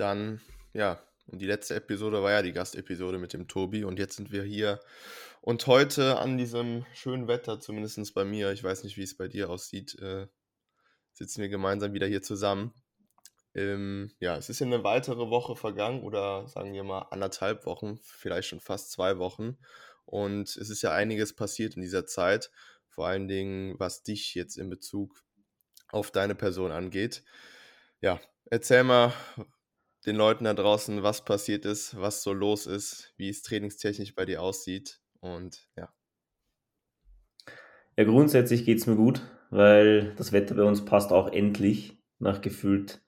dann, ja, und die letzte Episode war ja die Gastepisode mit dem Tobi und jetzt sind wir hier. Und heute an diesem schönen Wetter, zumindest bei mir, ich weiß nicht, wie es bei dir aussieht, äh, sitzen wir gemeinsam wieder hier zusammen. Ähm, ja, es ist ja eine weitere Woche vergangen oder sagen wir mal anderthalb Wochen, vielleicht schon fast zwei Wochen. Und es ist ja einiges passiert in dieser Zeit, vor allen Dingen was dich jetzt in Bezug auf deine Person angeht. Ja, erzähl mal, den Leuten da draußen, was passiert ist, was so los ist, wie es trainingstechnisch bei dir aussieht und ja. Ja, grundsätzlich geht es mir gut, weil das Wetter bei uns passt auch endlich nach gefühlt,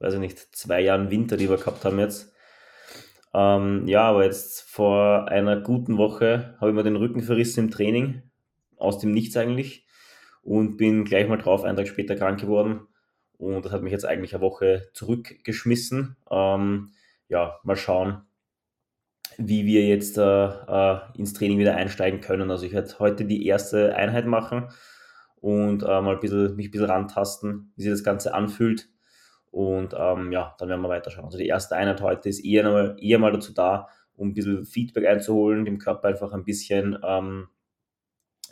weiß ich nicht, zwei Jahren Winter, die wir gehabt haben jetzt. Ähm, ja, aber jetzt vor einer guten Woche habe ich mir den Rücken verrissen im Training, aus dem Nichts eigentlich, und bin gleich mal drauf, einen Tag später krank geworden. Und das hat mich jetzt eigentlich eine Woche zurückgeschmissen. Ähm, ja, mal schauen, wie wir jetzt äh, äh, ins Training wieder einsteigen können. Also ich werde heute die erste Einheit machen und äh, mal ein bisschen, mich ein bisschen rantasten, wie sich das Ganze anfühlt. Und ähm, ja, dann werden wir weiterschauen. Also die erste Einheit heute ist eher mal, eher mal dazu da, um ein bisschen Feedback einzuholen, dem Körper einfach ein bisschen ähm,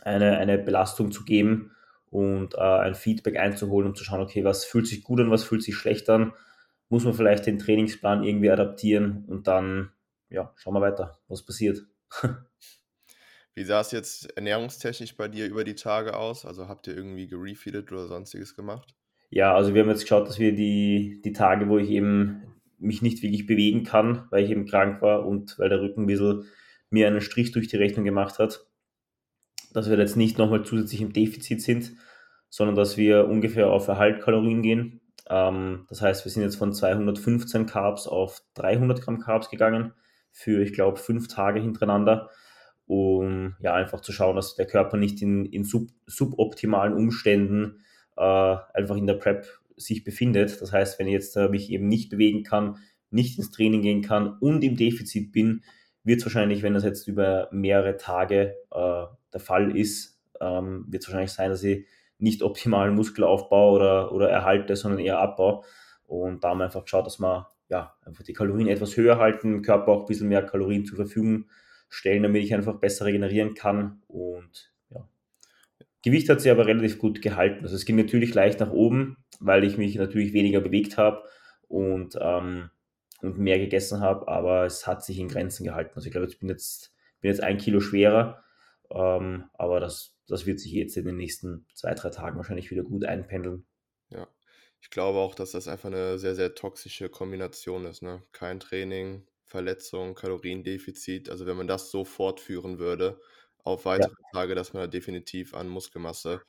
eine, eine Belastung zu geben und äh, ein Feedback einzuholen, um zu schauen, okay, was fühlt sich gut an, was fühlt sich schlecht an, muss man vielleicht den Trainingsplan irgendwie adaptieren und dann, ja, schauen wir weiter, was passiert. Wie sah es jetzt ernährungstechnisch bei dir über die Tage aus? Also habt ihr irgendwie gerefeedet oder sonstiges gemacht? Ja, also wir haben jetzt geschaut, dass wir die, die Tage, wo ich eben mich nicht wirklich bewegen kann, weil ich eben krank war und weil der Rücken ein bisschen mir einen Strich durch die Rechnung gemacht hat, dass wir jetzt nicht nochmal zusätzlich im Defizit sind, sondern dass wir ungefähr auf Erhaltkalorien gehen. Ähm, das heißt, wir sind jetzt von 215 Carbs auf 300 Gramm Carbs gegangen für, ich glaube, fünf Tage hintereinander, um ja einfach zu schauen, dass der Körper nicht in, in sub, suboptimalen Umständen äh, einfach in der Prep sich befindet. Das heißt, wenn ich jetzt äh, mich eben nicht bewegen kann, nicht ins Training gehen kann und im Defizit bin, wird es wahrscheinlich, wenn das jetzt über mehrere Tage äh, der Fall ist, ähm, wird es wahrscheinlich sein, dass ich nicht optimalen Muskelaufbau oder, oder erhalte, sondern eher Abbau. Und da haben wir einfach geschaut, dass wir ja, einfach die Kalorien etwas höher halten, Körper auch ein bisschen mehr Kalorien zur Verfügung stellen, damit ich einfach besser regenerieren kann. Und ja, Gewicht hat sich aber relativ gut gehalten. Also es ging natürlich leicht nach oben, weil ich mich natürlich weniger bewegt habe und, ähm, und mehr gegessen habe, aber es hat sich in Grenzen gehalten. Also ich glaube, ich bin jetzt, bin jetzt ein Kilo schwerer, ähm, aber das, das wird sich jetzt in den nächsten zwei, drei Tagen wahrscheinlich wieder gut einpendeln. Ja, ich glaube auch, dass das einfach eine sehr, sehr toxische Kombination ist. Ne? Kein Training, Verletzung, Kaloriendefizit. Also wenn man das so fortführen würde auf weitere ja. Tage, dass man da definitiv an Muskelmasse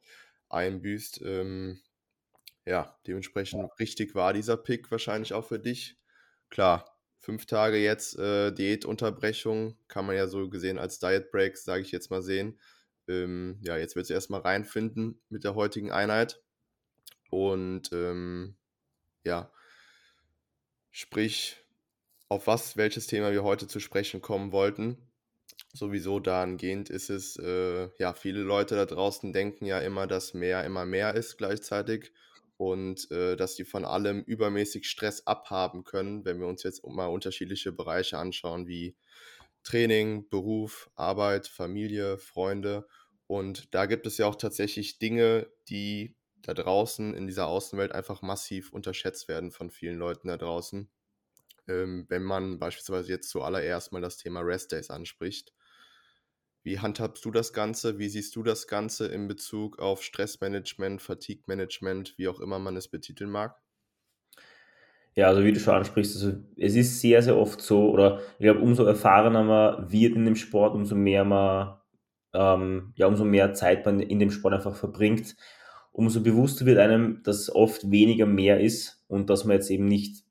einbüßt. Ähm, ja, dementsprechend ja. richtig war dieser Pick wahrscheinlich auch für dich. Klar, fünf Tage jetzt äh, Diätunterbrechung, kann man ja so gesehen als Diet Break, sage ich jetzt mal sehen. Ähm, ja, jetzt wird es erstmal reinfinden mit der heutigen Einheit. Und ähm, ja, sprich, auf was, welches Thema wir heute zu sprechen kommen wollten. Sowieso dahingehend ist es, äh, ja, viele Leute da draußen denken ja immer, dass mehr immer mehr ist gleichzeitig und äh, dass die von allem übermäßig Stress abhaben können, wenn wir uns jetzt mal unterschiedliche Bereiche anschauen, wie Training, Beruf, Arbeit, Familie, Freunde. Und da gibt es ja auch tatsächlich Dinge, die da draußen in dieser Außenwelt einfach massiv unterschätzt werden von vielen Leuten da draußen. Ähm, wenn man beispielsweise jetzt zuallererst mal das Thema Rest Days anspricht. Wie handhabst du das Ganze? Wie siehst du das Ganze in Bezug auf Stressmanagement, Fatigue-Management, wie auch immer man es betiteln mag? Ja, also wie du schon ansprichst, also es ist sehr, sehr oft so, oder ich glaube, umso erfahrener man wird in dem Sport, umso mehr man, ähm, ja, umso mehr Zeit man in dem Sport einfach verbringt, umso bewusster wird einem, dass oft weniger mehr ist und dass man jetzt eben nicht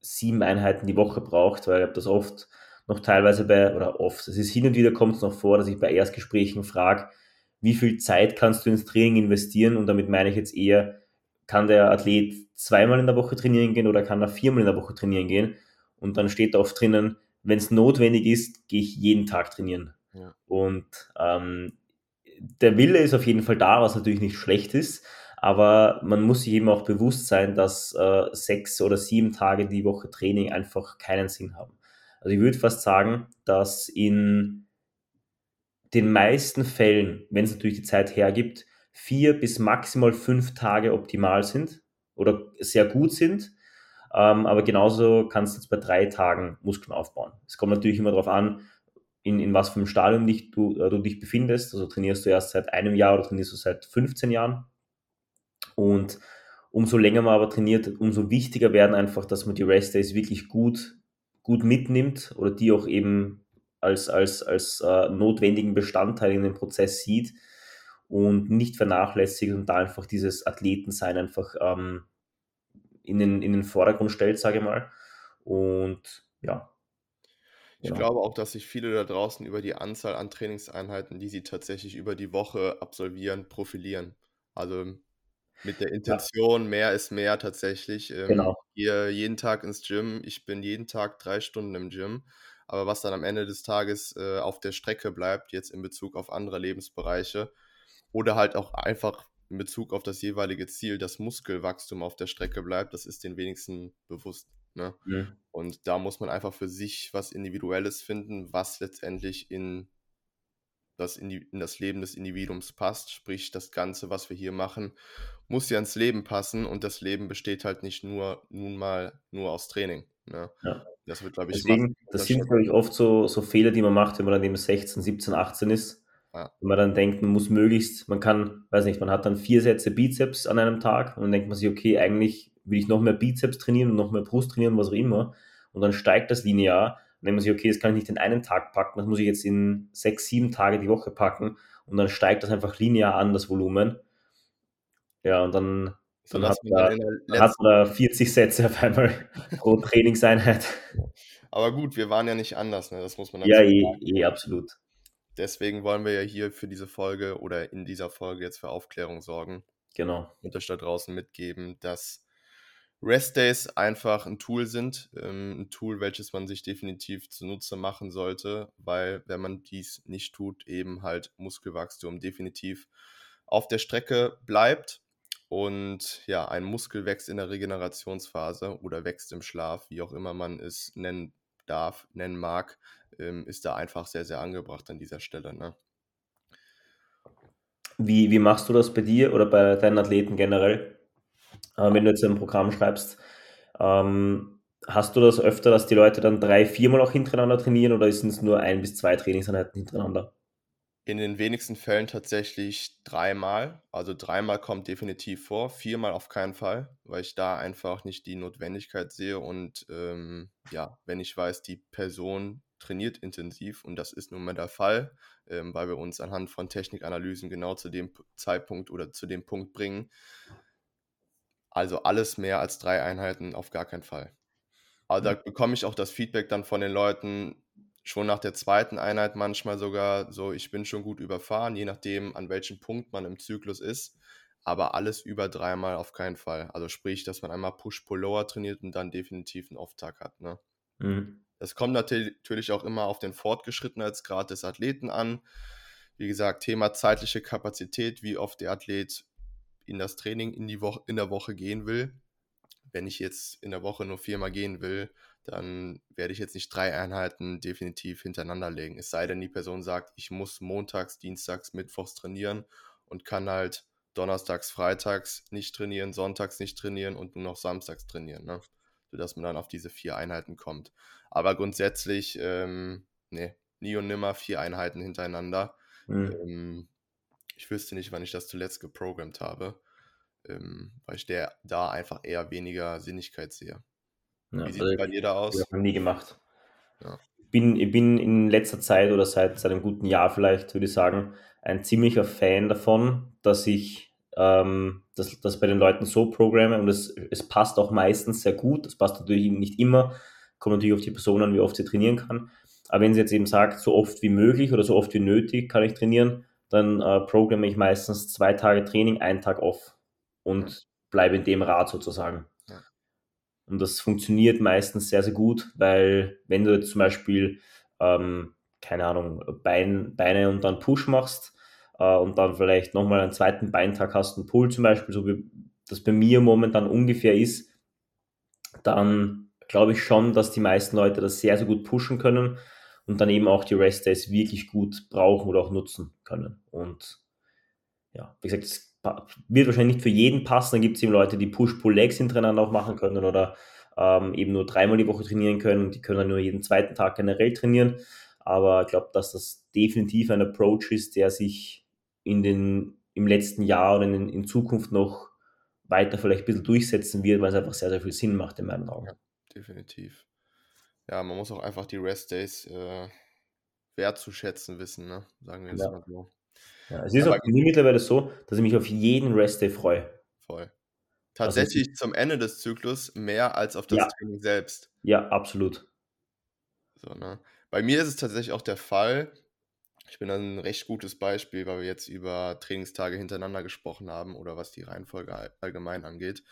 sieben Einheiten die Woche braucht, weil ich habe das oft noch teilweise bei, oder oft, es ist hin und wieder kommt es noch vor, dass ich bei Erstgesprächen frage, wie viel Zeit kannst du ins Training investieren? Und damit meine ich jetzt eher, kann der Athlet zweimal in der Woche trainieren gehen oder kann er viermal in der Woche trainieren gehen? Und dann steht da oft drinnen, wenn es notwendig ist, gehe ich jeden Tag trainieren. Ja. Und ähm, der Wille ist auf jeden Fall da, was natürlich nicht schlecht ist, Aber man muss sich eben auch bewusst sein, dass äh, sechs oder sieben Tage die Woche Training einfach keinen Sinn haben. Also ich würde fast sagen, dass in den meisten Fällen, wenn es natürlich die Zeit hergibt, vier bis maximal fünf Tage optimal sind oder sehr gut sind. Ähm, aber genauso kannst du jetzt bei drei Tagen Muskeln aufbauen. Es kommt natürlich immer darauf an, in, in was für einem Stadium dich, du, äh, du dich befindest. Also trainierst du erst seit einem Jahr oder trainierst du seit 15 Jahren. Und umso länger man aber trainiert, umso wichtiger werden einfach, dass man die Rest Days wirklich gut, gut mitnimmt oder die auch eben als, als, als äh, notwendigen Bestandteil in dem Prozess sieht und nicht vernachlässigt und da einfach dieses Athletensein einfach ähm, in, den, in den Vordergrund stellt, sage ich mal. Und ja. Ich genau. glaube auch, dass sich viele da draußen über die Anzahl an Trainingseinheiten, die sie tatsächlich über die Woche absolvieren, profilieren. Also mit der Intention, ja. mehr ist mehr tatsächlich. Ähm, genau. Gehe jeden Tag ins Gym. Ich bin jeden Tag drei Stunden im Gym. Aber was dann am Ende des Tages äh, auf der Strecke bleibt, jetzt in Bezug auf andere Lebensbereiche oder halt auch einfach in Bezug auf das jeweilige Ziel, das Muskelwachstum auf der Strecke bleibt, das ist den wenigsten bewusst. Ne? Mhm. Und da muss man einfach für sich was Individuelles finden, was letztendlich in das, in, das Leben des Individuums passt. Sprich, das Ganze, was wir hier machen, muss ja ins Leben passen und das Leben besteht halt nicht nur nun mal nur aus Training. Ne? Ja. Das wird, glaube ich, Deswegen, das sind, glaube ich, oft so, so Fehler, die man macht, wenn man dann eben 16, 17, 18 ist. Ja. Wenn man dann denkt, man muss möglichst, man kann, weiß nicht, man hat dann vier Sätze Bizeps an einem Tag und dann denkt man sich, okay, eigentlich will ich noch mehr Bizeps trainieren und noch mehr Brust trainieren, was auch immer. Und dann steigt das linear. Und dann man sich, okay, das kann ich nicht in einen Tag packen, das muss ich jetzt in sechs, sieben Tage die Woche packen. Und dann steigt das einfach linear an, das Volumen. Ja, und dann, so dann, hat, man dann hat man 40 Sätze auf einmal pro Trainingseinheit. Aber gut, wir waren ja nicht anders, ne? das muss man Ja, eh, eh, absolut. Deswegen wollen wir ja hier für diese Folge oder in dieser Folge jetzt für Aufklärung sorgen. Genau. Und euch da draußen mitgeben, dass Rest Days einfach ein Tool sind. Ähm, ein Tool, welches man sich definitiv zunutze machen sollte, weil wenn man dies nicht tut, eben halt Muskelwachstum definitiv auf der Strecke bleibt. Und ja, ein Muskel wächst in der Regenerationsphase oder wächst im Schlaf, wie auch immer man es nennen darf, nennen mag, ähm, ist da einfach sehr, sehr angebracht an dieser Stelle. Ne? Wie, wie machst du das bei dir oder bei deinen Athleten generell? Äh, wenn du jetzt ein Programm schreibst, ähm, hast du das öfter, dass die Leute dann drei, viermal auch hintereinander trainieren oder sind es nur ein bis zwei Trainingseinheiten hintereinander? In den wenigsten Fällen tatsächlich dreimal. Also dreimal kommt definitiv vor, viermal auf keinen Fall, weil ich da einfach nicht die Notwendigkeit sehe. Und ähm, ja, wenn ich weiß, die Person trainiert intensiv und das ist nun mal der Fall, ähm, weil wir uns anhand von Technikanalysen genau zu dem Zeitpunkt oder zu dem Punkt bringen. Also alles mehr als drei Einheiten auf gar keinen Fall. Aber da bekomme ich auch das Feedback dann von den Leuten schon nach der zweiten Einheit manchmal sogar so, ich bin schon gut überfahren, je nachdem, an welchem Punkt man im Zyklus ist. Aber alles über dreimal auf keinen Fall. Also sprich, dass man einmal Push-Pull-Lower trainiert und dann definitiv einen Off-Tag hat. Ne? Mhm. Das kommt natürlich auch immer auf den Fortgeschrittenheitsgrad des Athleten an. Wie gesagt, Thema zeitliche Kapazität, wie oft der Athlet in das Training in, die Woche, in der Woche gehen will. Wenn ich jetzt in der Woche nur viermal gehen will, dann werde ich jetzt nicht drei Einheiten definitiv hintereinander legen. Es sei denn, die Person sagt, ich muss montags, dienstags, mittwochs trainieren und kann halt donnerstags, freitags nicht trainieren, sonntags nicht trainieren und nur noch samstags trainieren. Ne? sodass man dann auf diese vier Einheiten kommt. Aber grundsätzlich, ähm, nee, nie und nimmer vier Einheiten hintereinander. Mhm. Ähm, ich wüsste nicht, wann ich das zuletzt geprogrammt habe, ähm, weil ich der, da einfach eher weniger Sinnigkeit sehe. Ja, Wie sieht es also bei dir da aus? Ich habe nie gemacht. Ja. Ich, bin, ich bin in letzter Zeit oder seit, seit einem guten Jahr vielleicht, würde ich sagen, ein ziemlicher Fan davon, dass ich ähm, das, das bei den Leuten so programme und es, es passt auch meistens sehr gut. Das passt natürlich nicht immer, kommt natürlich auf die Person an, wie oft sie trainieren kann. Aber wenn sie jetzt eben sagt, so oft wie möglich oder so oft wie nötig kann ich trainieren, dann äh, programme ich meistens zwei Tage Training, einen Tag off und bleibe in dem Rad sozusagen. Ja. Und das funktioniert meistens sehr, sehr gut, weil wenn du jetzt zum Beispiel, ähm, keine Ahnung, Bein, Beine und dann Push machst, äh, und dann vielleicht nochmal einen zweiten Beintag hast, einen Pull zum Beispiel, so wie das bei mir momentan ungefähr ist, dann glaube ich schon, dass die meisten Leute das sehr, sehr gut pushen können und dann eben auch die Rest Days wirklich gut brauchen oder auch nutzen können. Und ja, wie gesagt, es wird wahrscheinlich nicht für jeden passen. Dann gibt es eben Leute, die Push-Pull-Legs hintereinander auch machen können oder ähm, eben nur dreimal die Woche trainieren können die können dann nur jeden zweiten Tag generell trainieren. Aber ich glaube, dass das definitiv ein Approach ist, der sich in den, im letzten Jahr oder in, in Zukunft noch weiter vielleicht ein bisschen durchsetzen wird, weil es einfach sehr, sehr viel Sinn macht in meinen Augen. Ja, definitiv. Ja, man muss auch einfach die Rest Days äh, wertzuschätzen wissen, ne? sagen wir es ja. mal so. Ja, es ist Aber auch mir mittlerweile so, dass ich mich auf jeden Rest Day freue. Voll. Tatsächlich also, zum Ende des Zyklus mehr als auf das ja. Training selbst. Ja, absolut. So, ne? Bei mir ist es tatsächlich auch der Fall, ich bin ein recht gutes Beispiel, weil wir jetzt über Trainingstage hintereinander gesprochen haben oder was die Reihenfolge allgemein angeht.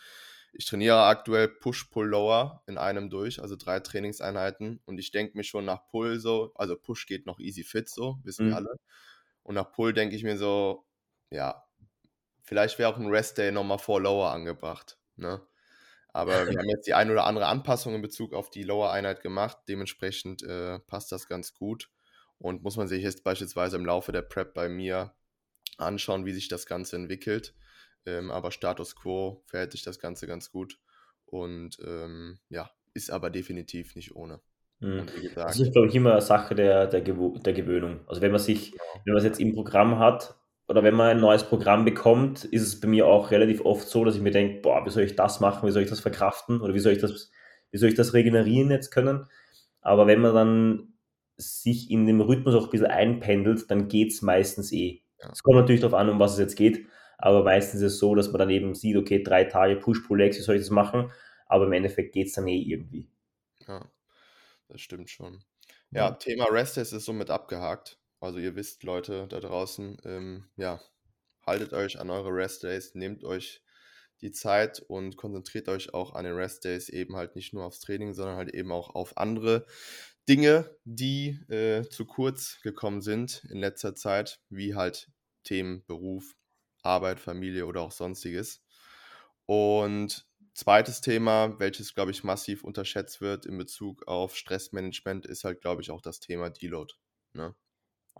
Ich trainiere aktuell Push-Pull-Lower in einem durch, also drei Trainingseinheiten. Und ich denke mir schon nach Pull so, also Push geht noch easy fit so, wissen mhm. wir alle. Und nach Pull denke ich mir so, ja, vielleicht wäre auch ein Rest-Day nochmal vor Lower angebracht. Ne? Aber wir haben jetzt die ein oder andere Anpassung in Bezug auf die Lower-Einheit gemacht. Dementsprechend äh, passt das ganz gut. Und muss man sich jetzt beispielsweise im Laufe der Prep bei mir anschauen, wie sich das Ganze entwickelt. Ähm, aber Status quo verhält sich das Ganze ganz gut. Und ähm, ja, ist aber definitiv nicht ohne. Mhm. Gesagt, das ist, glaube ich, immer eine Sache der, der, Gew der Gewöhnung. Also wenn man sich, genau. wenn man es jetzt im Programm hat oder wenn man ein neues Programm bekommt, ist es bei mir auch relativ oft so, dass ich mir denke, boah, wie soll ich das machen, wie soll ich das verkraften oder wie soll ich das, wie soll ich das regenerieren jetzt können? Aber wenn man dann sich in dem Rhythmus auch ein bisschen einpendelt, dann geht es meistens eh. Ja. Es kommt natürlich darauf an, um was es jetzt geht, aber meistens ist es so, dass man dann eben sieht, okay, drei Tage Push-Pull-Legs, wie soll ich das machen? Aber im Endeffekt geht es dann eh irgendwie. Ja, das stimmt schon. Ja, ja. Thema Rest-Test ist somit abgehakt. Also ihr wisst, Leute da draußen, ähm, ja, haltet euch an eure Rest-Days, nehmt euch die Zeit und konzentriert euch auch an den Rest-Days eben halt nicht nur aufs Training, sondern halt eben auch auf andere Dinge, die äh, zu kurz gekommen sind in letzter Zeit, wie halt Themen Beruf, Arbeit, Familie oder auch sonstiges. Und zweites Thema, welches, glaube ich, massiv unterschätzt wird in Bezug auf Stressmanagement, ist halt, glaube ich, auch das Thema Deload. Ne?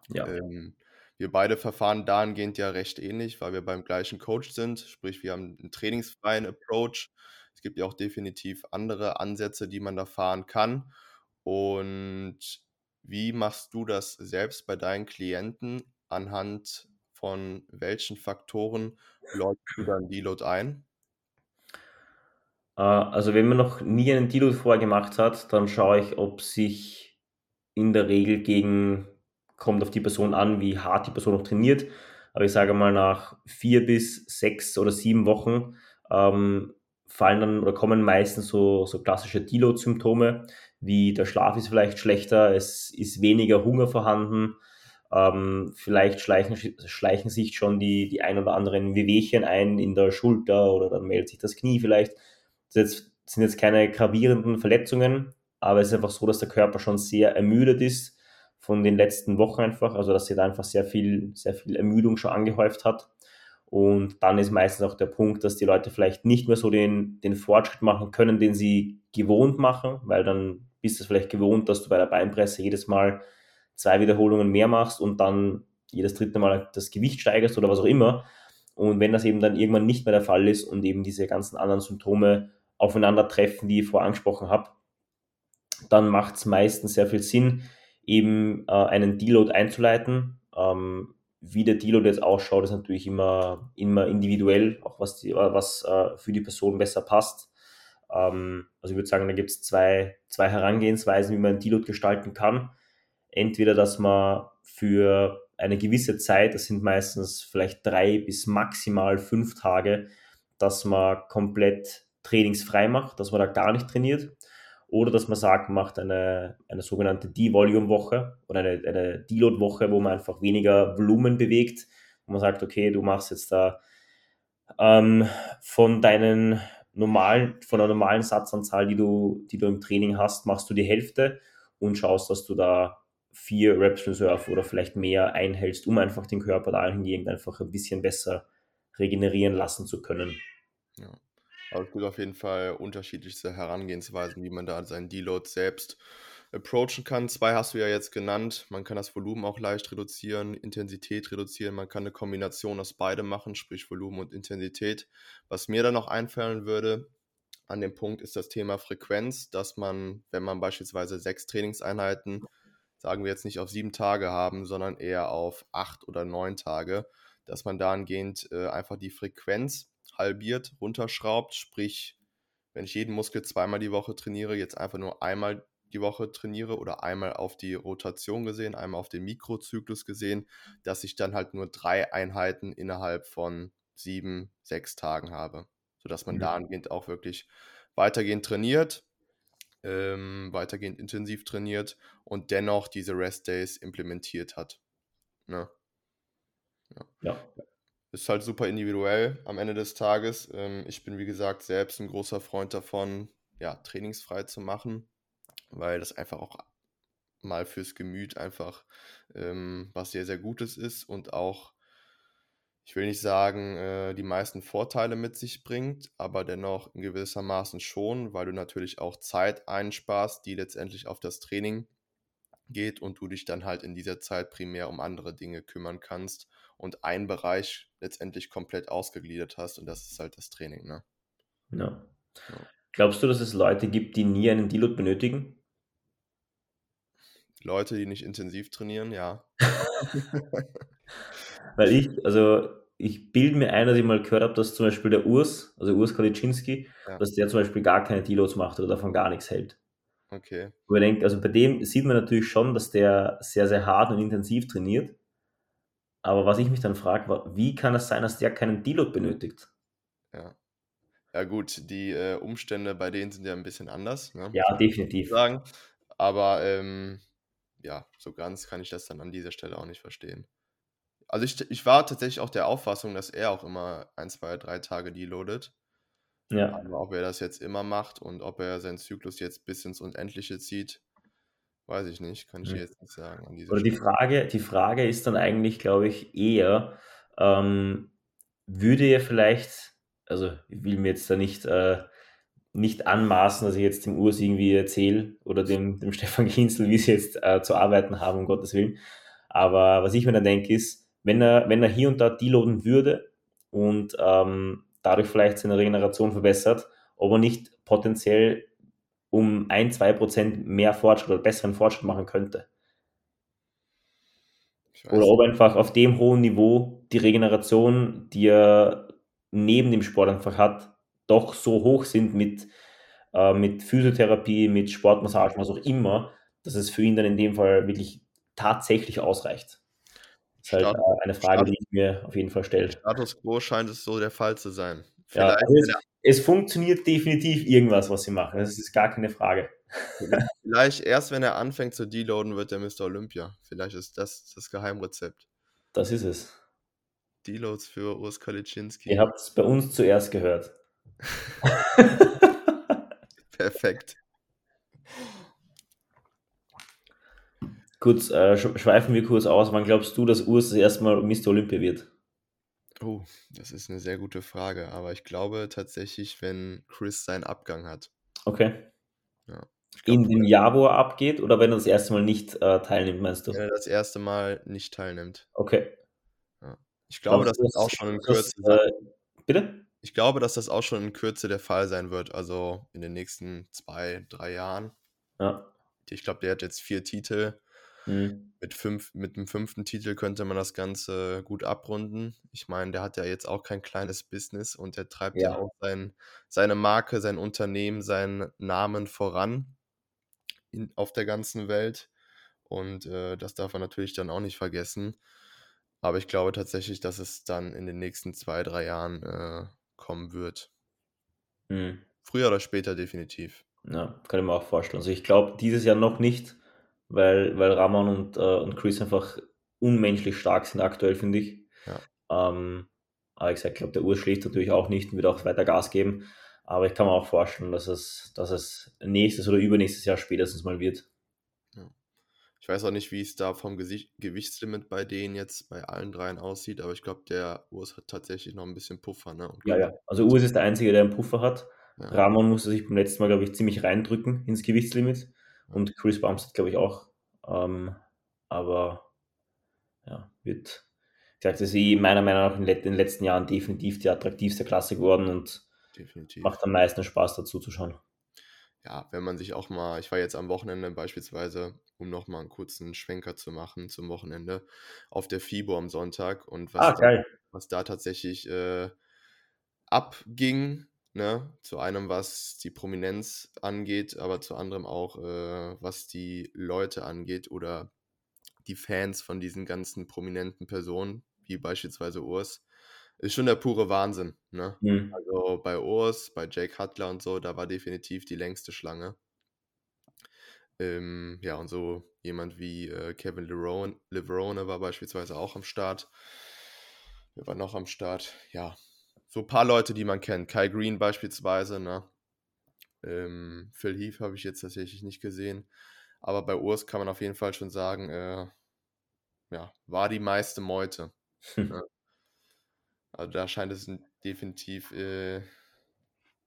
Ja. Ähm, wir beide verfahren dahingehend ja recht ähnlich, weil wir beim gleichen Coach sind. Sprich, wir haben einen trainingsfreien Approach. Es gibt ja auch definitiv andere Ansätze, die man da fahren kann. Und wie machst du das selbst bei deinen Klienten? Anhand von welchen Faktoren läutst du dann Deload ein? Äh, also wenn man noch nie einen Deload vorher gemacht hat, dann schaue ich, ob sich in der Regel gegen, kommt auf die Person an, wie hart die Person noch trainiert. Aber ich sage mal, nach vier bis sechs oder sieben Wochen ähm, fallen dann oder kommen meistens so, so klassische Deload-Symptome, wie der Schlaf ist vielleicht schlechter, es ist weniger Hunger vorhanden, ähm, vielleicht schleichen, schleichen sich schon die, die ein oder anderen Wehwehchen ein in der Schulter oder dann meldet sich das Knie vielleicht. Das jetzt, sind jetzt keine gravierenden Verletzungen, aber es ist einfach so, dass der Körper schon sehr ermüdet ist von den letzten Wochen einfach, also dass sich da einfach sehr viel, sehr viel Ermüdung schon angehäuft hat. Und dann ist meistens auch der Punkt, dass die Leute vielleicht nicht mehr so den, den Fortschritt machen können, den sie gewohnt machen, weil dann bist du es vielleicht gewohnt, dass du bei der Beinpresse jedes Mal zwei Wiederholungen mehr machst und dann jedes dritte Mal das Gewicht steigerst oder was auch immer. Und wenn das eben dann irgendwann nicht mehr der Fall ist und eben diese ganzen anderen Symptome aufeinandertreffen, die ich vorher angesprochen habe, dann macht es meistens sehr viel Sinn, eben äh, einen Deload einzuleiten. Ähm, wie der Deload jetzt ausschaut, ist natürlich immer, immer individuell, auch was, die, was äh, für die Person besser passt. Ähm, also ich würde sagen, da gibt es zwei, zwei Herangehensweisen, wie man einen Deload gestalten kann. Entweder, dass man für eine gewisse Zeit, das sind meistens vielleicht drei bis maximal fünf Tage, dass man komplett trainingsfrei macht, dass man da gar nicht trainiert. Oder dass man sagt, macht eine, eine sogenannte De-Volume-Woche oder eine, eine Deload-Woche, wo man einfach weniger Volumen bewegt. Wo man sagt, okay, du machst jetzt da ähm, von deinen normalen, von der normalen Satzanzahl, die du, die du im Training hast, machst du die Hälfte und schaust, dass du da vier Reps Reserve oder vielleicht mehr einhältst, um einfach den Körper dahingehend einfach ein bisschen besser regenerieren lassen zu können. Ja. Aber es gibt auf jeden Fall unterschiedlichste Herangehensweisen, wie man da seinen Deload selbst approachen kann. Zwei hast du ja jetzt genannt. Man kann das Volumen auch leicht reduzieren, Intensität reduzieren. Man kann eine Kombination aus beidem machen, sprich Volumen und Intensität. Was mir dann noch einfallen würde, an dem Punkt ist das Thema Frequenz, dass man, wenn man beispielsweise sechs Trainingseinheiten, sagen wir jetzt nicht auf sieben Tage haben, sondern eher auf acht oder neun Tage, dass man dahingehend äh, einfach die Frequenz halbiert, runterschraubt, sprich, wenn ich jeden Muskel zweimal die Woche trainiere, jetzt einfach nur einmal die Woche trainiere oder einmal auf die Rotation gesehen, einmal auf den Mikrozyklus gesehen, dass ich dann halt nur drei Einheiten innerhalb von sieben, sechs Tagen habe, sodass man mhm. dahingehend auch wirklich weitergehend trainiert, ähm, weitergehend intensiv trainiert und dennoch diese Rest Days implementiert hat. Ne? Ja. ja. Ist halt super individuell am Ende des Tages. Ähm, ich bin, wie gesagt, selbst ein großer Freund davon, ja, trainingsfrei zu machen weil das einfach auch mal fürs Gemüt einfach ähm, was sehr, sehr Gutes ist und auch, ich will nicht sagen, äh, die meisten Vorteile mit sich bringt, aber dennoch in gewissermaßen schon, weil du natürlich auch Zeit einsparst, die letztendlich auf das Training geht und du dich dann halt in dieser Zeit primär um andere Dinge kümmern kannst und einen Bereich letztendlich komplett ausgegliedert hast und das ist halt das Training, ne? Ja. ja. Glaubst du, dass es Leute gibt, die nie einen Deload benötigen? Leute, die nicht intensiv trainieren, ja. Weil ich, also ich bilde mir ein, dass ich mal gehört habe, dass zum Beispiel der Urs, also Urs Kaliczynski, ja. dass der zum Beispiel gar keine Deloads macht oder davon gar nichts hält. Okay. Und ich denke, also bei dem sieht man natürlich schon, dass der sehr, sehr hart und intensiv trainiert. Aber was ich mich dann frage, wie kann es sein, dass der keinen Deload benötigt? Ja. Ja gut, die äh, Umstände bei denen sind ja ein bisschen anders. Ne? Ja, definitiv. Sagen. Aber ähm, ja, so ganz kann ich das dann an dieser Stelle auch nicht verstehen. Also ich, ich war tatsächlich auch der Auffassung, dass er auch immer ein, zwei, drei Tage deloadet. Ja. Aber ob er das jetzt immer macht und ob er seinen Zyklus jetzt bis ins Unendliche zieht, weiß ich nicht, kann ich hm. jetzt nicht sagen. Oder die Frage, die Frage ist dann eigentlich, glaube ich, eher, ähm, würde er vielleicht, also ich will mir jetzt da nicht äh, nicht anmaßen, dass ich jetzt dem Urs irgendwie erzähle oder dem, dem Stefan Kinzel, wie sie jetzt äh, zu arbeiten haben, um Gottes Willen. Aber was ich mir dann denke, ist, wenn er, wenn er hier und da deloaden würde und ähm, dadurch vielleicht seine Regeneration verbessert, ob er nicht potenziell um ein, zwei Prozent mehr Fortschritt oder besseren Fortschritt machen könnte. Oder ob einfach auf dem hohen Niveau die Regeneration, die er neben dem Sport einfach hat, doch so hoch sind mit, äh, mit Physiotherapie, mit Sportmassagen, was auch immer, dass es für ihn dann in dem Fall wirklich tatsächlich ausreicht. Ist halt äh, eine Frage, Status, die ich mir auf jeden Fall stelle. Status quo scheint es so der Fall zu sein. Ja, also es, es, funktioniert definitiv irgendwas, was sie machen. Das ist gar keine Frage. Vielleicht erst, wenn er anfängt zu deloaden, wird er Mr. Olympia. Vielleicht ist das das Geheimrezept. Das ist es. Deloads für Urs Kaliczynski. Ihr habt es bei uns zuerst gehört. Perfekt. Kurz, äh, schweifen wir kurz aus. Wann glaubst du, dass Urs das erste Mal Mr. Olympia wird? Oh, das ist eine sehr gute Frage. Aber ich glaube tatsächlich, wenn Chris seinen Abgang hat. Okay. Ja. Glaub, In dem er abgeht, oder wenn er das erste Mal nicht äh, teilnimmt, meinst du? Wenn er das erste Mal nicht teilnimmt. Okay. Ja. Ich glaube, dass das auch schon in Kürze. Äh, bitte? Ich glaube, dass das auch schon in Kürze der Fall sein wird, also in den nächsten zwei, drei Jahren. Ja. Ich glaube, der hat jetzt vier Titel. Mhm. Mit, fünf, mit dem fünften Titel könnte man das Ganze gut abrunden. Ich meine, der hat ja jetzt auch kein kleines Business und der treibt ja, ja auch sein, seine Marke, sein Unternehmen, seinen Namen voran in, auf der ganzen Welt. Und äh, das darf man natürlich dann auch nicht vergessen. Aber ich glaube tatsächlich, dass es dann in den nächsten zwei, drei Jahren äh, kommen wird. Mhm. Früher oder später definitiv. Ja, kann ich mir auch vorstellen. Also ich glaube dieses Jahr noch nicht, weil, weil Ramon und, äh, und Chris einfach unmenschlich stark sind aktuell, finde ich. Ja. Ähm, aber ich glaube, der Urs schläft natürlich auch nicht und wird auch weiter Gas geben. Aber ich kann mir auch vorstellen, dass es, dass es nächstes oder übernächstes Jahr spätestens mal wird. Ja. Ich weiß auch nicht, wie es da vom Gesicht Gewichtslimit bei denen jetzt bei allen dreien aussieht, aber ich glaube, der Urs hat tatsächlich noch ein bisschen Puffer, ne? Und Ja, ja. Also Urs ist der Einzige, der einen Puffer hat. ja, Ramon musste sich beim letzten Mal, glaube ich, ziemlich reindrücken ins Gewichtslimit. Und Chris Bumstead, glaube ich, auch. Ähm, aber ja, wird, ich sage, das ist eh meiner Meinung nach in den letzten Jahren definitiv die attraktivste Klasse geworden und definitiv. macht am meisten Spaß dazu zu schauen. Ja, wenn man sich auch mal, ich war jetzt am Wochenende beispielsweise, um noch mal einen kurzen Schwenker zu machen zum Wochenende, auf der FIBO am Sonntag und was Ah, da, was da tatsächlich äh, abging, ne? Zu einem, was die Prominenz angeht, aber zu anderem auch, äh, was die Leute angeht oder die Fans von diesen ganzen prominenten Personen, wie beispielsweise Urs, ist schon der pure Wahnsinn, ne? Mhm. Also bei Urs, bei Jake Cutler und so, da war definitiv die längste Schlange. Ähm, ja, und so jemand wie äh, Kevin Leverone, Leverone war beispielsweise auch am Start. Wer war noch am Start? Ja, so ein paar Leute, die man kennt. Kai Green beispielsweise, ne? Ähm, Phil Heath habe ich jetzt tatsächlich nicht gesehen. Aber bei Urs kann man auf jeden Fall schon sagen, äh, ja, war die meiste Meute. Hm. Ne? Also da scheint es definitiv äh,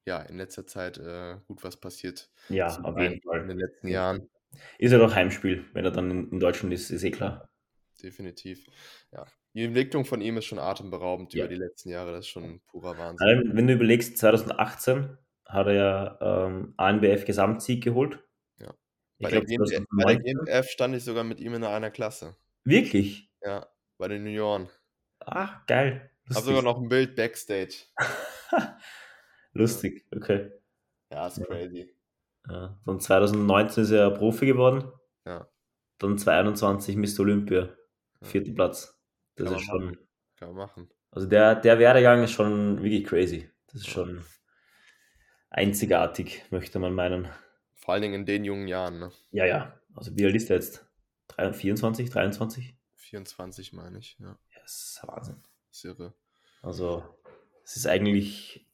ja, in letzter Zeit äh, gut was passiert Ja, auf jeden Fall. in den letzten Jahren. Ist ja doch Heimspiel, wenn er dann in, in Deutschland ist, ist eh klar. Definitiv. Ja. Die Entwicklung von ihm ist schon atemberaubend Ja. über die letzten Jahre. Das ist schon purer Wahnsinn. Allem, wenn du überlegst, 2018 hat er ja ähm, ANBF Gesamtsieg geholt. Ja. Ich Bei der, glaube GmbF, bei der 2019. GmbF stand ich sogar mit ihm in einer Klasse. Wirklich? Ja, bei den Junioren. Ah, geil. Hab sogar noch ein Bild Backstage. Lustig, okay. Ja, ist crazy. Ja. Dann 2019 ist er Profi geworden. Ja. Dann 2021 Mr. Olympia, Ja. vierter Platz. Das Kann ist schon, Kann man machen. also der, der Werdegang ist schon wirklich crazy. Das ist schon einzigartig, möchte man meinen. Vor allen Dingen in den jungen Jahren, ne? Ja, ja. Also wie alt ist er jetzt? Drei- 24, 23? 24 meine ich, ja. Ja, das ist Wahnsinn. Ist irre. Also, es ist eigentlich,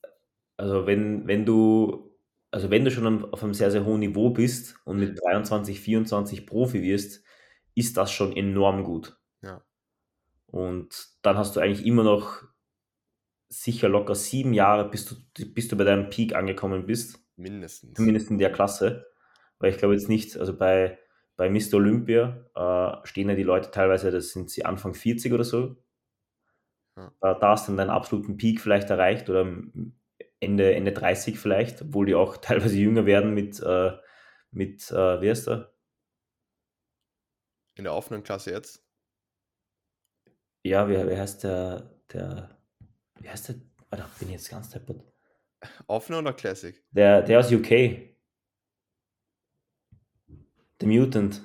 also wenn, wenn du, also wenn du schon auf einem sehr, sehr hohen Niveau bist und mit 23, 24 Profi wirst, ist das schon enorm gut. Und dann hast du eigentlich immer noch sicher locker sieben Jahre, bis du, bis du bei deinem Peak angekommen bist, Mindestens. zumindest in der Klasse. Weil ich glaube jetzt nicht, also bei, bei Mr. Olympia äh, stehen ja die Leute teilweise, das sind sie Anfang 40 oder so. Ja. Da, da hast du dann deinen absoluten Peak vielleicht erreicht oder Ende, Ende 30 vielleicht, obwohl die auch teilweise jünger werden mit, äh, mit äh, wie heißt der? In der offenen Klasse jetzt? Ja, wie, wie heißt der, der, wie heißt der? Warte, bin ich jetzt ganz deppert. Offene oder Classic? Der, der aus UK. The Mutant.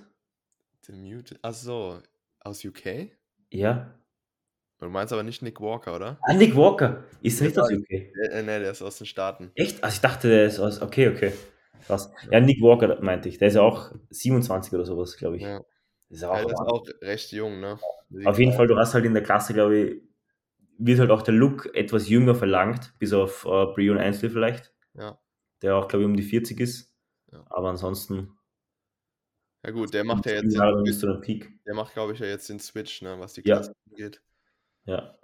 The Mutant. Ach so, aus UK? Ja. Du meinst aber nicht Nick Walker, oder? Ah, Nick Walker. Ist er nicht aus UK? Äh, äh, nee, der ist aus den Staaten. Echt? Also ich dachte, der ist aus. Okay, okay. Krass. Ja, Nick Walker meinte ich. Der ist ja auch 27 oder sowas, glaube ich. Ja. Ist ja Ja, auch der ist auch recht jung, ne? Auf jeden Fall, du hast halt in der Klasse, glaube ich, wird halt auch der Look etwas jünger verlangt, bis auf äh, Brion Ainsley vielleicht, Ja. der auch, glaube ich, um die 40 ist. Ja. Aber ansonsten. Ja gut, der macht ja jetzt, Ja, den, bist du dann Peak. der macht, glaube ich, ja jetzt den Switch, ne, was die Ja. Klasse angeht. Ja.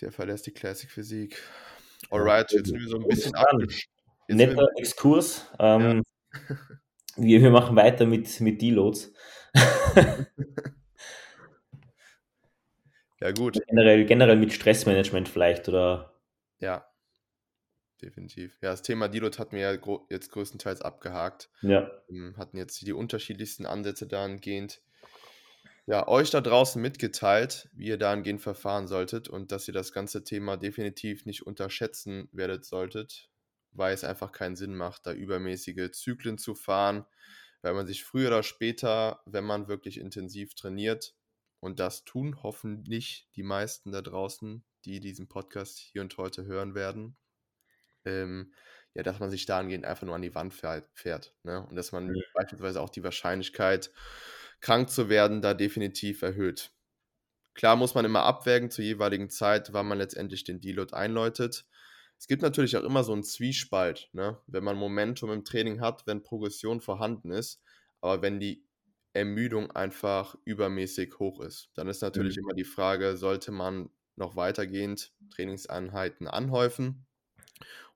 Der verlässt die Classic Physik. Ja, Alright, jetzt also, sind wir so ein bisschen wir- Netter Exkurs. Ähm, wir, wir machen weiter mit, mit Deloads. Ja gut, generell, generell mit Stressmanagement vielleicht oder. ja. Definitiv. Ja, das Thema Deload hatten wir ja jetzt größtenteils abgehakt. Ja. Ähm, hatten jetzt die unterschiedlichsten Ansätze dahingehend. Ja, euch da draußen mitgeteilt, wie ihr dahingehend verfahren solltet und dass ihr das ganze Thema definitiv nicht unterschätzen werdet solltet, weil es einfach keinen Sinn macht, da übermäßige Zyklen zu fahren, weil man sich früher oder später, wenn man wirklich intensiv trainiert, und das tun hoffentlich die meisten da draußen, die diesen Podcast hier und heute hören werden, ähm, ja, dass man sich dahingehend einfach nur an die Wand fährt, ne? und dass man Mhm. beispielsweise auch die Wahrscheinlichkeit, krank zu werden, da definitiv erhöht. Klar muss man immer abwägen zur jeweiligen Zeit, wann man letztendlich den Deload einläutet. Es gibt natürlich auch immer so einen Zwiespalt, ne? wenn man Momentum im Training hat, wenn Progression vorhanden ist, aber wenn die Ermüdung einfach übermäßig hoch ist. Dann ist natürlich Mhm. immer die Frage, sollte man noch weitergehend Trainingseinheiten anhäufen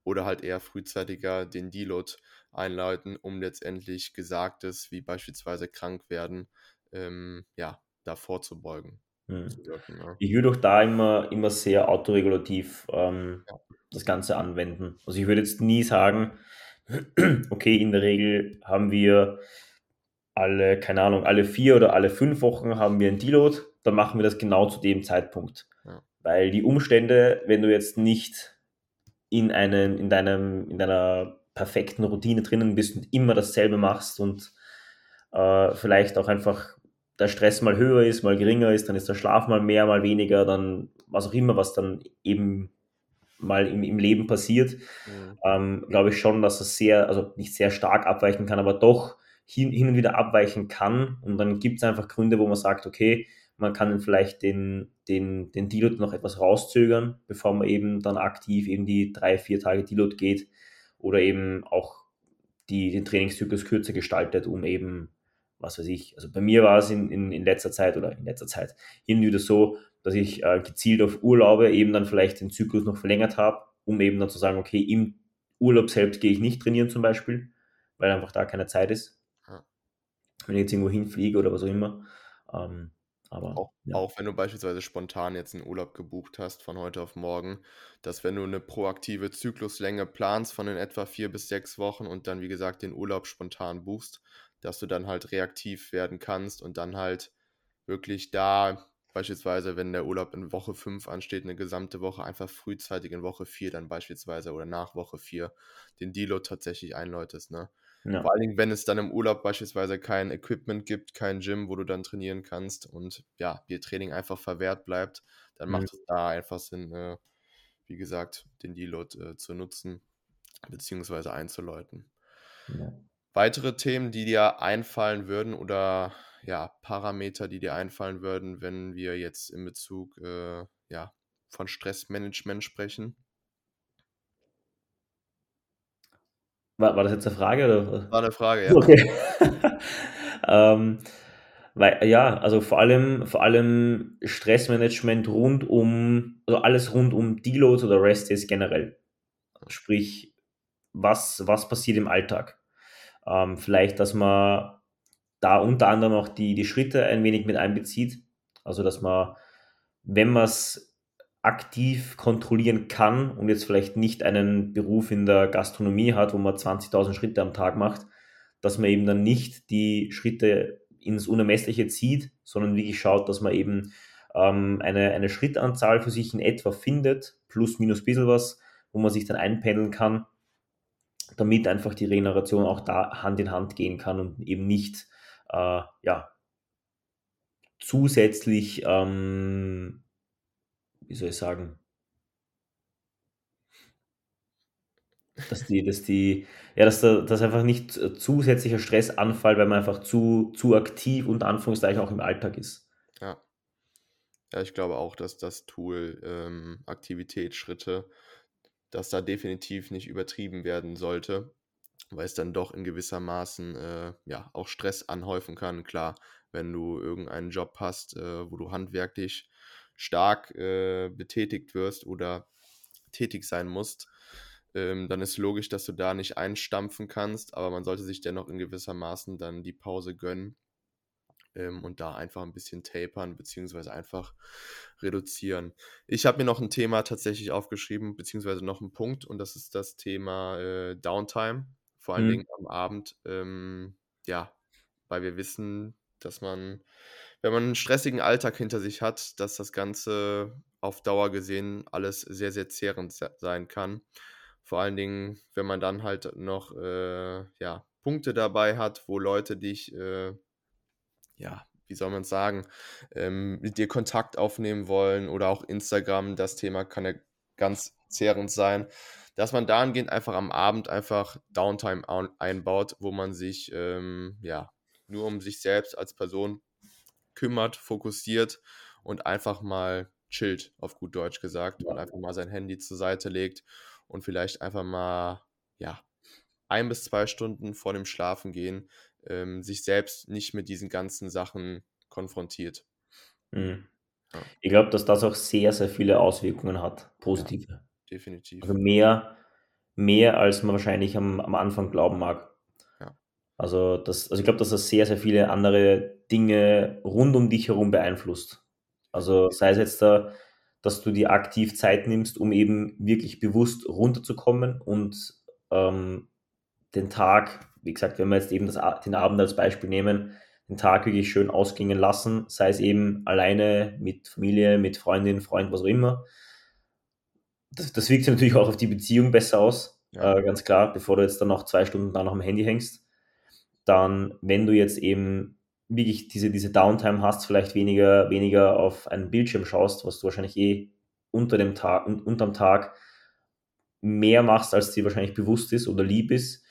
oder halt eher frühzeitiger den Deload einleiten, um letztendlich Gesagtes, wie beispielsweise krank werden, ähm, ja, da vorzubeugen Mhm. wirken? Ich würde auch da immer, immer sehr autoregulativ ähm, Ja. das Ganze anwenden. Also ich würde jetzt nie sagen, okay, in der Regel haben wir alle, keine Ahnung, alle vier oder alle fünf Wochen haben wir ein Deload, dann machen wir das genau zu dem Zeitpunkt. Ja. Weil die Umstände, wenn du jetzt nicht in, einen, in, deinem, in deiner perfekten Routine drinnen bist und immer dasselbe machst und äh, vielleicht auch einfach der Stress mal höher ist, mal geringer ist, dann ist der Schlaf mal mehr, mal weniger, dann was auch immer, was dann eben mal im, im Leben passiert, Mhm. ähm, glaube ich schon, dass es sehr, also nicht sehr stark abweichen kann, aber doch hin, hin und wieder abweichen kann. Und dann gibt es einfach Gründe, wo man sagt, okay, man kann vielleicht den, den, den Deload noch etwas rauszögern, bevor man eben dann aktiv eben die drei, vier Tage Deload geht oder eben auch die, den Trainingszyklus kürzer gestaltet, um eben, was weiß ich, also bei mir war es in, in, in letzter Zeit oder in letzter Zeit hin wieder so, dass ich äh, gezielt auf Urlaube eben dann vielleicht den Zyklus noch verlängert habe, um eben dann zu sagen, okay, im Urlaub selbst gehe ich nicht trainieren zum Beispiel, weil einfach da keine Zeit ist. Wenn ich jetzt irgendwo hinfliege oder was auch immer. Ähm, aber Auch, ja. auch wenn du beispielsweise spontan jetzt einen Urlaub gebucht hast von heute auf morgen, dass wenn du eine proaktive Zykluslänge planst von in etwa vier bis sechs Wochen und dann, wie gesagt, den Urlaub spontan buchst, dass du dann halt reaktiv werden kannst und dann halt wirklich da beispielsweise, wenn der Urlaub in Woche 5 ansteht, eine gesamte Woche, einfach frühzeitig in Woche 4 dann beispielsweise oder nach Woche 4 den Deload tatsächlich einläutest, ne? ja. Vor allen Dingen, wenn es dann im Urlaub beispielsweise kein Equipment gibt, kein Gym, wo du dann trainieren kannst und ja, dir Training einfach verwehrt bleibt, dann Mhm. macht es da einfach Sinn, äh, wie gesagt, den Deload äh, zu nutzen beziehungsweise einzuläuten. ja. Weitere Themen, die dir einfallen würden oder ja, Parameter, die dir einfallen würden, wenn wir jetzt in Bezug äh, ja, von Stressmanagement sprechen? War, war das jetzt eine Frage oder? War eine Frage, ja. Okay. ähm, weil, ja, also vor allem, vor allem Stressmanagement rund um, also alles rund um Deloads oder Rest Days generell. Sprich, was, was passiert im Alltag? Ähm, vielleicht, dass man da unter anderem auch die, die Schritte ein wenig mit einbezieht. Also, dass man, wenn man es aktiv kontrollieren kann und jetzt vielleicht nicht einen Beruf in der Gastronomie hat, wo man 20.000 Schritte am Tag macht, dass man eben dann nicht die Schritte ins Unermessliche zieht, sondern wirklich schaut, dass man eben ähm, eine, eine Schrittanzahl für sich in etwa findet, plus minus bisschen was, wo man sich dann einpendeln kann, damit einfach die Regeneration auch da Hand in Hand gehen kann und eben nicht äh, ja, zusätzlich, ähm, wie soll ich sagen, dass die, dass die, ja, dass da, dass einfach nicht zusätzlicher Stress anfällt, weil man einfach zu, zu aktiv unter Anführungszeichen auch im Alltag ist. Ja. Ja, ich glaube auch, dass das Tool ähm, Aktivitätsschritte, dass da definitiv nicht übertrieben werden sollte, weil es dann doch in gewisser Maßen äh, ja auch Stress anhäufen kann. Klar, wenn du irgendeinen Job hast, äh, wo du handwerklich stark äh, betätigt wirst oder tätig sein musst, ähm, dann ist logisch, dass du da nicht einstampfen kannst, aber man sollte sich dennoch in gewisser Maßen dann die Pause gönnen ähm, und da einfach ein bisschen tapern, beziehungsweise einfach reduzieren. Ich habe mir noch ein Thema tatsächlich aufgeschrieben, beziehungsweise noch einen Punkt, und das ist das Thema äh, Downtime, vor allen Mhm. Dingen am Abend. Ähm, ja, weil wir wissen, dass man, wenn man einen stressigen Alltag hinter sich hat, dass das Ganze auf Dauer gesehen alles sehr, sehr zehrend se- sein kann. Vor allen Dingen, wenn man dann halt noch äh, ja, Punkte dabei hat, wo Leute dich äh, ja, wie soll man sagen, ähm, mit dir Kontakt aufnehmen wollen oder auch Instagram, das Thema kann ja ganz zehrend sein, dass man dahingehend einfach am Abend einfach Downtime ein- einbaut, wo man sich ähm, ja nur um sich selbst als Person kümmert, fokussiert und einfach mal chillt, auf gut Deutsch gesagt, und einfach mal sein Handy zur Seite legt und vielleicht einfach mal ja ein bis zwei Stunden vor dem Schlafengehen ähm, sich selbst nicht mit diesen ganzen Sachen konfrontiert. Mhm. Ja. Ich glaube, dass das auch sehr, sehr viele Auswirkungen hat, positive. Ja, definitiv. Also mehr, mehr als man wahrscheinlich am, am Anfang glauben mag. Ja. Also, das, also ich glaube, dass das sehr, sehr viele andere Dinge rund um dich herum beeinflusst. Also sei es jetzt da, dass du dir aktiv Zeit nimmst, um eben wirklich bewusst runterzukommen und ähm, den Tag, wie gesagt, wenn wir jetzt eben das, den Abend als Beispiel nehmen, den Tag wirklich schön ausklingen lassen, sei es eben alleine mit Familie, mit Freundin, Freund, was auch immer. Das, das wirkt sich natürlich auch auf die Beziehung besser aus, ja. äh, ganz klar, bevor du jetzt dann noch zwei Stunden da noch am Handy hängst. Dann, wenn du jetzt eben wirklich diese, diese Downtime hast, vielleicht weniger, weniger auf einen Bildschirm schaust, was du wahrscheinlich eh unter dem Tag, unterm Tag mehr machst, als dir wahrscheinlich bewusst ist oder lieb ist,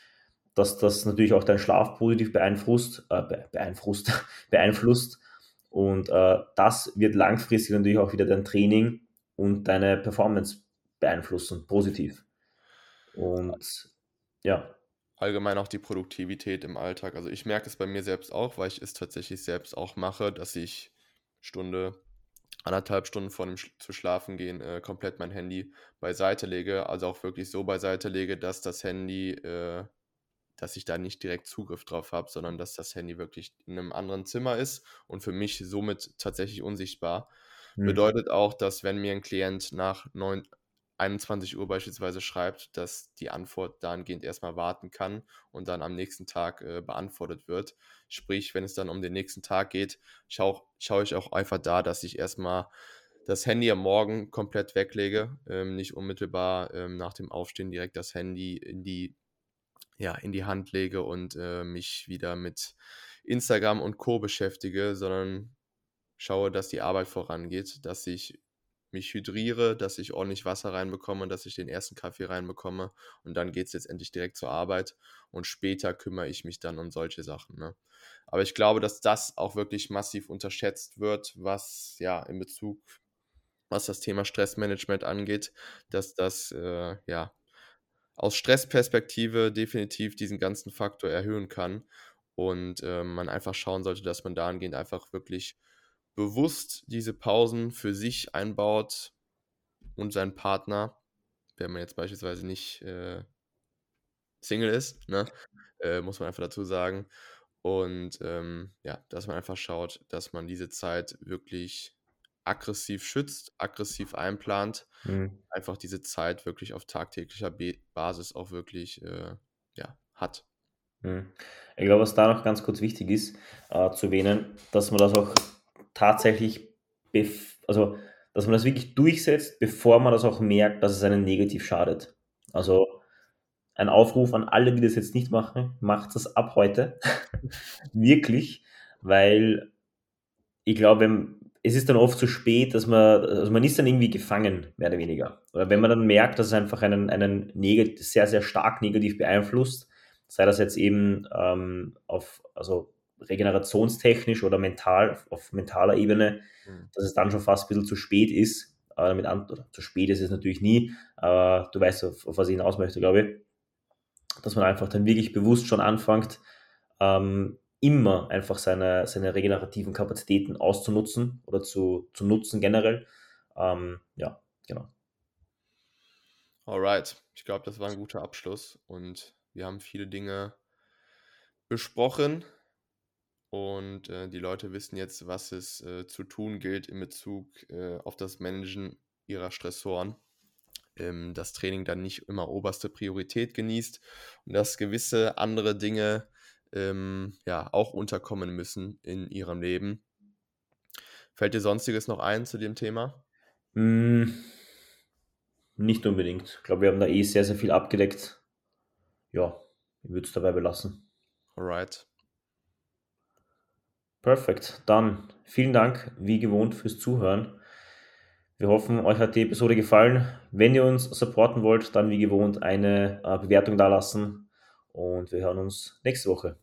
dass das natürlich auch deinen Schlaf positiv beeinflusst, äh, beeinflusst, beeinflusst. Und äh, das wird langfristig natürlich auch wieder dein Training und deine Performance beeinflussen, positiv. Und ja. Allgemein auch die Produktivität im Alltag. Also ich merke es bei mir selbst auch, weil ich es tatsächlich selbst auch mache, dass ich Stunde, anderthalb Stunden vor dem Sch zu schlafen gehen äh, komplett mein Handy beiseite lege. Also auch wirklich so beiseite lege, dass das Handy äh, dass ich da nicht direkt Zugriff drauf habe, sondern dass das Handy wirklich in einem anderen Zimmer ist und für mich somit tatsächlich unsichtbar. Mhm. Bedeutet auch, dass wenn mir ein Klient nach 9, 21 Uhr beispielsweise schreibt, dass die Antwort dahingehend erstmal warten kann und dann am nächsten Tag äh, beantwortet wird. Sprich, wenn es dann um den nächsten Tag geht, schaue schau ich auch einfach da, dass ich erstmal das Handy am Morgen komplett weglege, ähm, nicht unmittelbar ähm, nach dem Aufstehen direkt das Handy in die ja, in die Hand lege und äh, mich wieder mit Instagram und Co. beschäftige, sondern schaue, dass die Arbeit vorangeht, dass ich mich hydriere, dass ich ordentlich Wasser reinbekomme, dass ich den ersten Kaffee reinbekomme und dann geht es letztendlich direkt zur Arbeit und später kümmere ich mich dann um solche Sachen. Ne? Aber ich glaube, dass das auch wirklich massiv unterschätzt wird, was ja in Bezug, was das Thema Stressmanagement angeht, dass das äh, ja aus Stressperspektive definitiv diesen ganzen Faktor erhöhen kann und äh, man einfach schauen sollte, dass man dahingehend einfach wirklich bewusst diese Pausen für sich einbaut und seinen Partner, wenn man jetzt beispielsweise nicht äh, Single ist, ne, äh, muss man einfach dazu sagen. Und ähm, ja, dass man einfach schaut, dass man diese Zeit wirklich aggressiv schützt, aggressiv einplant, mhm. einfach diese Zeit wirklich auf tagtäglicher Be Basis auch wirklich äh, ja, hat. Mhm. Ich glaube, was da noch ganz kurz wichtig ist, äh, zu erwähnen, dass man das auch tatsächlich, also dass man das wirklich durchsetzt, bevor man das auch merkt, dass es einen negativ schadet. Also ein Aufruf an alle, die das jetzt nicht machen, macht das ab heute. wirklich, weil ich glaube, es ist dann oft zu spät, dass man, also man ist dann irgendwie gefangen, mehr oder weniger. Oder wenn man dann merkt, dass es einfach einen, einen negativ, sehr, sehr stark negativ beeinflusst, sei das jetzt eben ähm, auf, also regenerationstechnisch oder mental, auf mentaler Ebene, mhm. dass es dann schon fast ein bisschen zu spät ist. Aber damit an, oder zu spät ist es natürlich nie, aber du weißt, auf, auf was ich hinaus möchte, glaube ich. Dass man einfach dann wirklich bewusst schon anfängt, ähm, immer einfach seine, seine regenerativen Kapazitäten auszunutzen oder zu, zu nutzen generell. Ähm, ja, genau. Alright, ich glaube, das war ein guter Abschluss und wir haben viele Dinge besprochen und äh, die Leute wissen jetzt, was es äh, zu tun gilt in Bezug äh, auf das Managen ihrer Stressoren. Ähm, das Training dann nicht immer oberste Priorität genießt und dass gewisse andere Dinge ähm, ja, auch unterkommen müssen in ihrem Leben. Fällt dir sonstiges noch ein zu dem Thema? Mm, nicht unbedingt. Ich glaube, wir haben da eh sehr, sehr viel abgedeckt. Ja, ich würde es dabei belassen. Alright. Perfekt. Dann vielen Dank, wie gewohnt, fürs Zuhören. Wir hoffen, euch hat die Episode gefallen. Wenn ihr uns supporten wollt, dann wie gewohnt eine äh, Bewertung dalassen und wir hören uns nächste Woche.